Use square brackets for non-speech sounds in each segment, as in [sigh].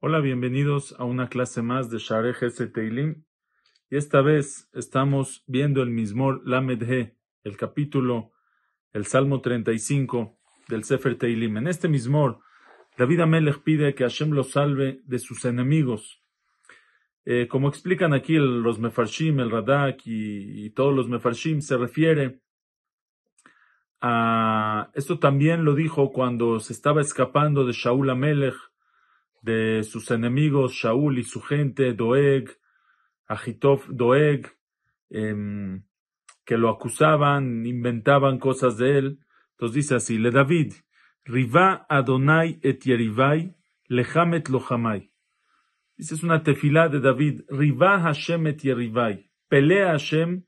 Hola, bienvenidos a una clase más de Share Ese Teilim. Y esta vez estamos viendo el Mismor Lamed He, el capítulo, el Salmo 35 del Sefer Teilim. En este Mismor, David Amelech pide que Hashem lo salve de sus enemigos. Eh, como explican aquí los Mefarshim, el Radak y, y, todos los Mefarshim, se refiere a. Esto también lo dijo cuando se estaba escapando de Shaul Amelech de sus enemigos, Shaul y su gente, Doeg, Agitov, Doeg, eh, que lo acusaban, inventaban cosas de él. Entonces dice así, le David, Riva Adonai et Yerivai, lehamet lochamai. Dice, es una tefilá de David, Riva Hashem et Yerivai, pelea Hashem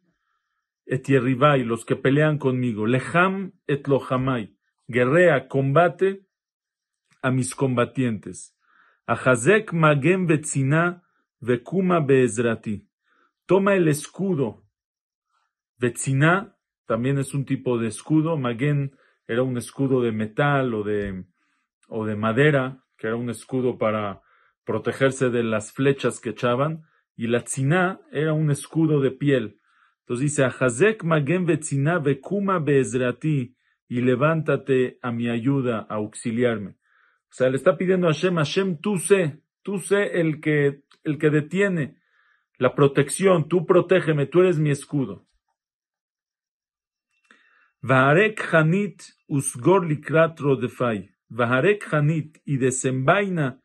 et los que pelean conmigo, leham et lochamai, guerrea, combate a mis combatientes. Ahazek magem vetzina vekuma beezrati. Toma el escudo. Vetzina también es un tipo de escudo. Maguen era un escudo de metal o de, o de madera, que era un escudo para protegerse de las flechas que echaban. Y la tzina era un escudo de piel. Entonces dice, beezrati. Y levántate a mi ayuda, a auxiliarme. O sea, le está pidiendo a Hashem, Hashem, tú sé, tú sé el que, el que detiene la protección, tú protégeme, tú eres mi escudo. Vaharek Hanit usgor likrat rodefai. Vaharek Hanit y desenvaina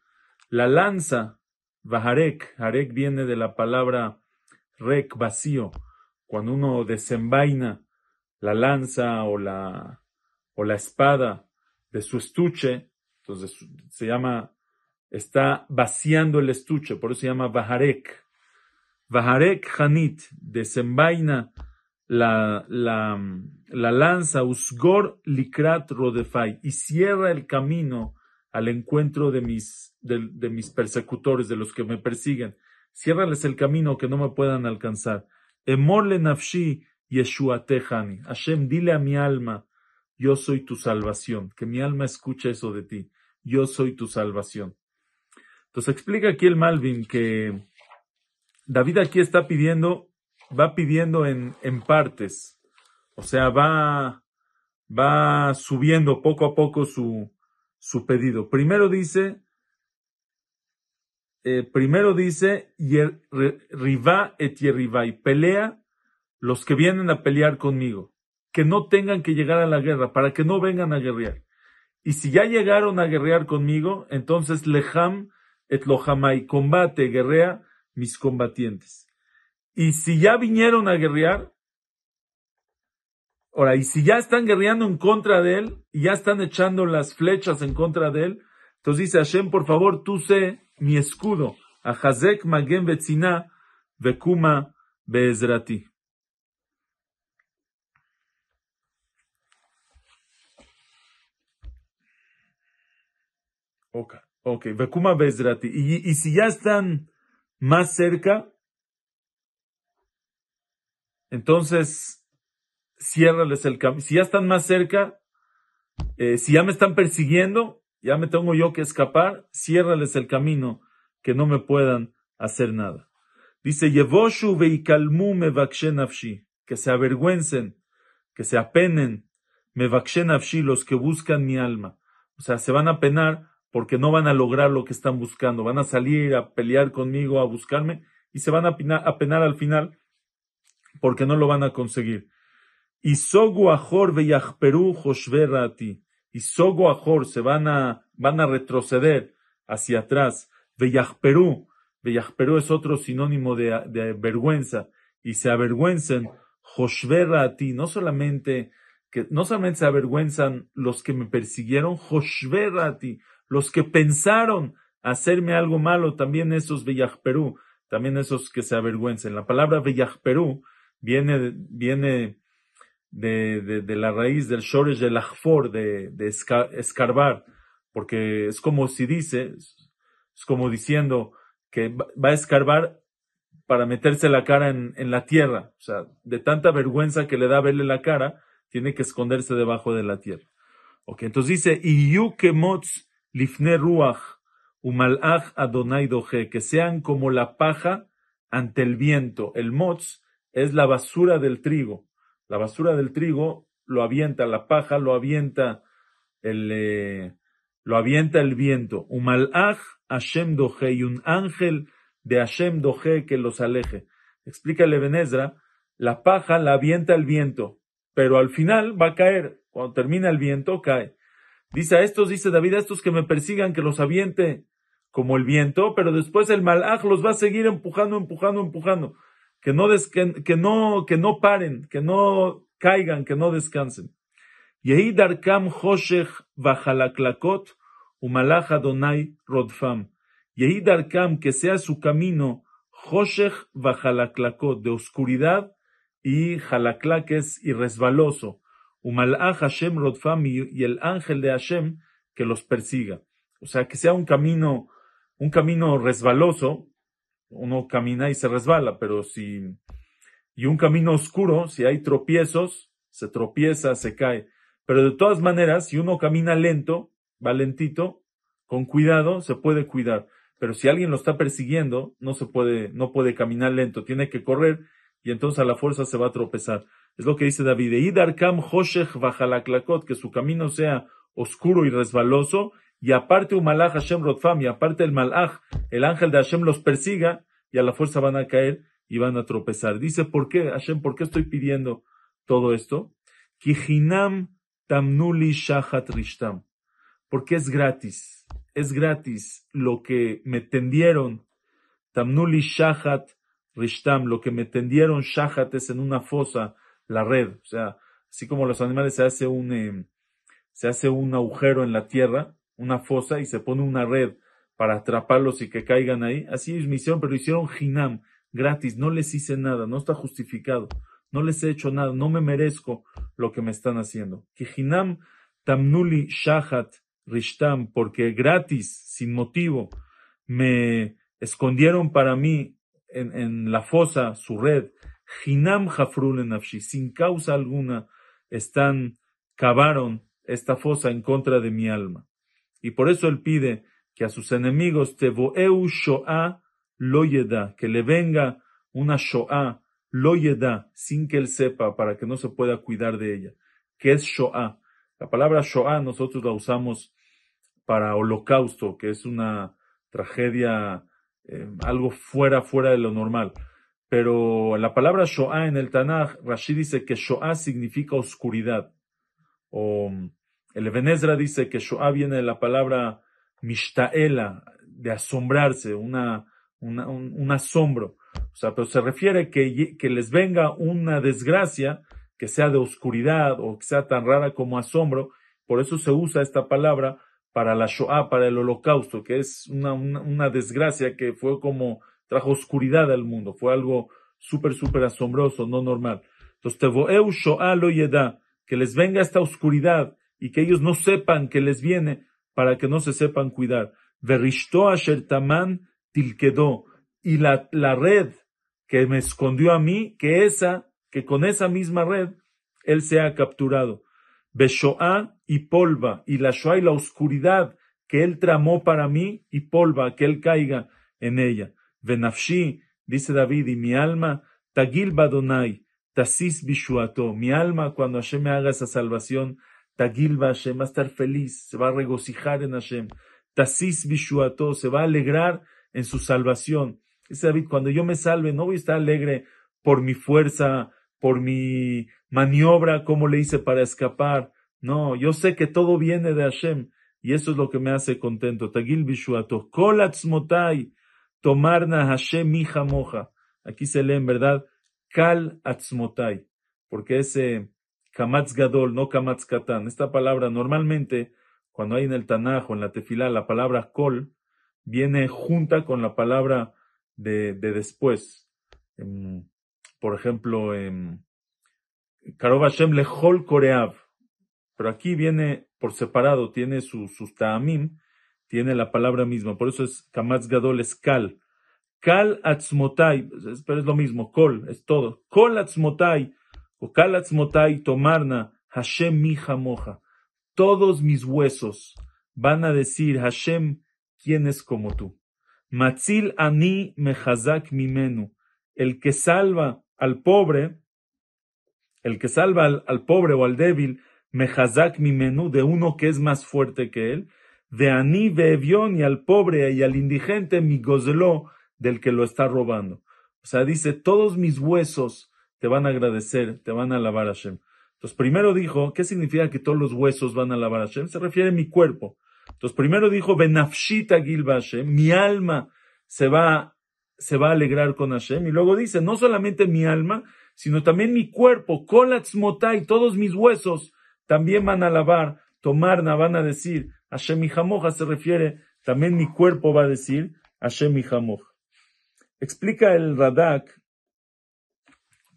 la lanza. Vaharek, Harek viene de la palabra rek, vacío. Cuando uno desenvaina la lanza o la, o la espada de su estuche, entonces se llama, está vaciando el estuche, por eso se llama Vaharek. Vaharek Hanit, desenvaina la, la, la lanza, Usgor Likrat Rodefai, y cierra el camino al encuentro de mis, de mis persecutores, de los que me persiguen. Ciérrales el camino que no me puedan alcanzar. Emorle nafshi Yeshuatehani. Hashem, dile a mi alma, yo soy tu salvación. Que mi alma escuche eso de ti yo soy tu salvación. Entonces explica aquí el Malvin que David aquí está pidiendo, va pidiendo en, en partes, o sea, va, va subiendo poco a poco su, su pedido. Primero dice, eh, primero dice, Riva et y pelea los que vienen a pelear conmigo, que no tengan que llegar a la guerra, para que no vengan a guerrear. Y si ya llegaron a guerrear conmigo, entonces leham et lohamai, combate, guerrea mis combatientes. Y si ya vinieron a guerrear, ahora, y si ya están guerreando en contra de él, y ya están echando las flechas en contra de él, entonces dice Hashem, por favor, tú sé mi escudo, a Hazek Magen Betzina, Vekuma Beezrati. Ok, ok. Vekuma Bezrati. Y, y si ya están más cerca, entonces ciérrales el camino. Si ya están más cerca, eh, si ya me están persiguiendo, ya me tengo yo que escapar, ciérrales el camino, que no me puedan hacer nada. Dice, Yevoshu veikalmu nafshi, que se avergüencen, que se apenen, nafshi, los que buscan mi alma. O sea, se van a penar porque no van a lograr lo que están buscando, van a salir a pelear conmigo, a buscarme, y se van a penar, al final porque no lo van a conseguir. Y sogu ajor veyachperu ti. Y sogu ajor se van a, van a retroceder hacia atrás. Veyachperu. Veyachperu es otro sinónimo de, de vergüenza. Y se avergüencen. ti. No solamente, que no solamente se avergüenzan los que me persiguieron. ti los que pensaron hacerme algo malo, también esos Perú, también esos que se avergüencen. La palabra Perú viene, viene de, de, de, la raíz del Shoresh del Achfor, de, de escarbar, porque es como si dice, es como diciendo que va a escarbar para meterse la cara en, en, la tierra. O sea, de tanta vergüenza que le da verle la cara, tiene que esconderse debajo de la tierra. Ok, entonces dice, Iyu kemotz lifne ruach umalach adonai doje, que sean como la paja ante el viento. El motz es la basura del trigo. La basura del trigo lo avienta la paja, lo avienta el, eh, lo avienta el viento. Umalach Hashem doje y un ángel de Hashem doje que los aleje. Explica Benezra, la paja la avienta el viento, pero al final va a caer. Cuando termina el viento, cae. Dice a estos, dice David, a estos que me persigan, que los aviente como el viento, pero después el malaj los va a seguir empujando, empujando, empujando. Que no, que, no, que no paren, que no caigan, que no descansen. Yehi darkam hoshech vachalaklakot umalach Adonai rodfam. Yehi darkam, que sea su camino, hoshech vachalaklakot, de oscuridad y jalaklak es y resbaloso. Umalach Hashem Rodfam y el ángel de Hashem que los persiga. O sea, que sea un camino, un camino resbaloso. Uno camina y se resbala, pero si, y un camino oscuro, si hay tropiezos, se tropieza, se cae. Pero de todas maneras, si uno camina lento, va lentito, con cuidado, se puede cuidar. Pero si alguien lo está persiguiendo, no se puede, no puede caminar lento, tiene que correr y entonces a la fuerza se va a tropezar. Es lo que dice David. Idarkam Hoshech Vachalaklakot, que su camino sea oscuro y resbaloso, y aparte un malach Hashem Rodfam, y aparte el malach, el ángel de Hashem los persiga, y a la fuerza van a caer y van a tropezar. Dice, ¿por qué, Hashem, por qué estoy pidiendo todo esto? Kijinam Tamnuli Shahat Rishtam. Porque es gratis. Es gratis lo que me tendieron. Tamnuli Shahat Rishtam, lo que me tendieron Shahat es en una fosa la red. O sea, así como los animales se hace un, eh, se hace un agujero en la tierra, una fosa, y se pone una red para atraparlos y que caigan ahí. Así es mi hicieron, pero hicieron hinam, gratis, no les hice nada, no está justificado, no les he hecho nada, no me merezco lo que me están haciendo. Que hinam tamnuli shahat rishtam, porque gratis, sin motivo, me escondieron para mí en, en la fosa su red, Hinam Nafshi, sin causa alguna, están, cavaron esta fosa en contra de mi alma. Y por eso él pide que a sus enemigos, Tevoeu Shoah lo yeda, que le venga una Shoah lo yeda, sin que él sepa, para que no se pueda cuidar de ella. ¿Qué es Shoah? La palabra Shoah nosotros la usamos para holocausto, que es una tragedia, eh, algo fuera, fuera de lo normal. Pero la palabra Shoah en el Tanaj, Rashi dice que Shoah significa oscuridad. O el Ebenezra dice que Shoah viene de la palabra Mishtaela, de asombrarse, un, asombro. O sea, pero se refiere que, que les venga una desgracia que sea de oscuridad o que sea tan rara como asombro. Por eso se usa esta palabra para la Shoah, para el holocausto, que es una, una desgracia que fue como trajo oscuridad al mundo, fue algo súper, súper asombroso, no normal. Entonces, Tevoeu Shoah lo yeda, que les venga esta oscuridad y que ellos no sepan que les viene para que no se sepan cuidar. Verishto Asher Taman tilquedó, y la, la red que me escondió a mí, que esa, que con esa misma red, él se ha capturado. Beshoah y polva, y la Shoah y la oscuridad que él tramó para mí, y polva, que él caiga en ella. Venafshi, dice David, y mi alma, Tagil Badonai, Tasis Bishuato, mi alma, cuando Hashem me haga esa salvación, Tagil Hashem va a estar feliz, se va a regocijar en Hashem. Tasis Bishuato, se va a alegrar en su salvación. Dice David, cuando yo me salve, no voy a estar alegre por mi fuerza, por mi maniobra, como le hice para escapar. No, yo sé que todo viene de Hashem y eso es lo que me hace contento. Tagil Bishuato, Kolatzmotai, Tomarna Hashem hija moja. Aquí se lee en verdad Kal Atzmotai, porque ese Kamatz Gadol, no Kamatz Katan. Esta palabra normalmente, cuando hay en el Tanaj o en la Tefilá, la palabra Kol viene junta con la palabra de, de después. por ejemplo, en Karov Hashem Lechol Koreav. Pero aquí viene por separado, tiene sus ta'amim, tiene la palabra misma, por eso es Kamatz Gadol es Kal. Kal Atzmotai, pero es lo mismo, Kol, es todo. Kol Atzmotai, o Kal Atzmotai Tomarna Hashem mi moja. Todos mis huesos van a decir, Hashem, ¿quién es como tú? Matzil ani mechazak mimenu. El que salva al pobre, el que salva al, pobre o al débil, mechazak mimenu, de uno que es más fuerte que él, de ani bevión y al pobre y al indigente mi gozeló del que lo está robando. O sea, dice, todos mis huesos te van a agradecer, te van a alabar a Hashem. Entonces, primero dijo, ¿qué significa que todos los huesos van a alabar a Hashem? Se refiere a mi cuerpo. Entonces, primero dijo, Benafshita Gilba Hashem, mi alma se va, se va a alegrar con Hashem. Y luego dice, no solamente mi alma, sino también mi cuerpo, Kolatzmotai, todos mis huesos también van a alabar, tomarna, van a decir, Hashem y se refiere, también mi cuerpo va a decir, Hashem y Explica el Radak,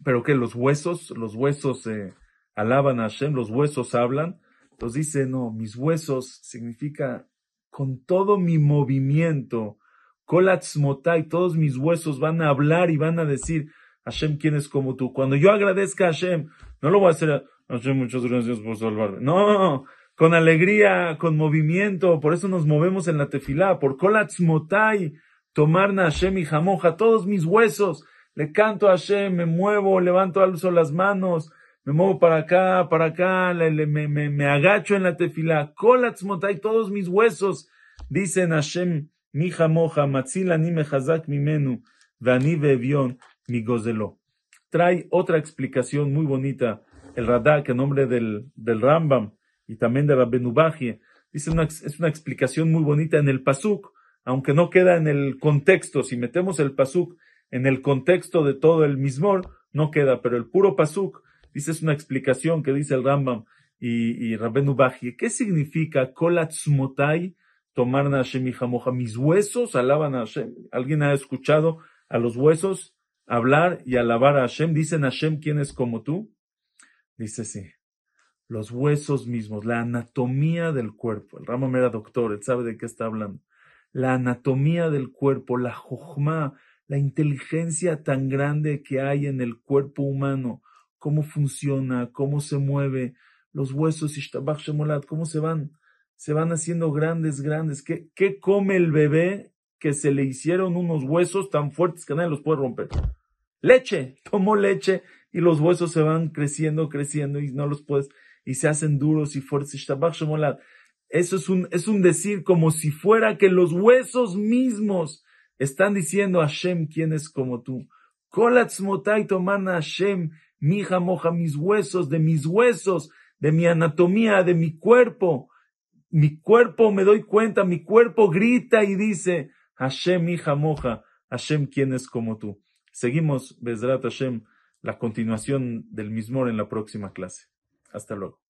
pero que los huesos, los huesos eh, alaban a Hashem, los huesos hablan. Entonces dice, no, mis huesos significa con todo mi movimiento, kolatzmotai, todos mis huesos van a hablar y van a decir, Hashem, ¿quién es como tú? Cuando yo agradezca a Hashem, no lo voy a hacer, Hashem, muchas gracias por salvarme. No, con alegría, con movimiento, por eso nos movemos en la tefilá, por kolatzmotai, tomarna Hashem y jamoja, todos mis huesos, le canto a Hashem, me muevo, levanto al uso las manos, me muevo para acá, para acá, me, me, me, agacho en la tefila, kolatzmotai, todos mis huesos, dicen Hashem, mi jamoja, matzil ani mechazak mimenu, vani vevion, mi gozelo. Trae otra explicación muy bonita, el Radak, en nombre del, del Rambam, y también de Rabbenubaji, dice una, es una explicación muy bonita en el Pasuk, aunque no queda en el contexto, si metemos el Pasuk en el contexto de todo el Mismor, no queda, pero el puro Pasuk, dice es una explicación que dice el Rambam y, y Rabbenu ¿qué significa kolatzmotai tomar Hashem y jamoja? Mis huesos alaban a Hashem. ¿Alguien ha escuchado a los huesos hablar y alabar a Hashem? Dicen Hashem, ¿quién es como tú? Dice sí. Los huesos mismos, la anatomía del cuerpo. El Rambam era doctor, él sabe de qué está hablando la anatomía del cuerpo, la jojma, la inteligencia tan grande que hay en el cuerpo humano, cómo funciona, cómo se mueve, los huesos, cómo se van, se van haciendo grandes, grandes. ¿Qué, ¿Qué come el bebé que se le hicieron unos huesos tan fuertes que nadie los puede romper? Leche, [laughs] tomó leche y los huesos se van creciendo, creciendo y no los puedes, y se hacen duros y fuertes. Eso es un, es un decir como si fuera que los huesos mismos están diciendo a Hashem, ¿quién es como tú? Kolatzmotai tomana Hashem, mija moja mis huesos, de mis huesos, de mi anatomía, de mi cuerpo. Mi cuerpo, me doy cuenta, mi cuerpo grita y dice, Hashem, hija moja, Hashem, ¿quién es como tú? Seguimos, Bezrat Hashem, la continuación del mismo en la próxima clase. Hasta luego.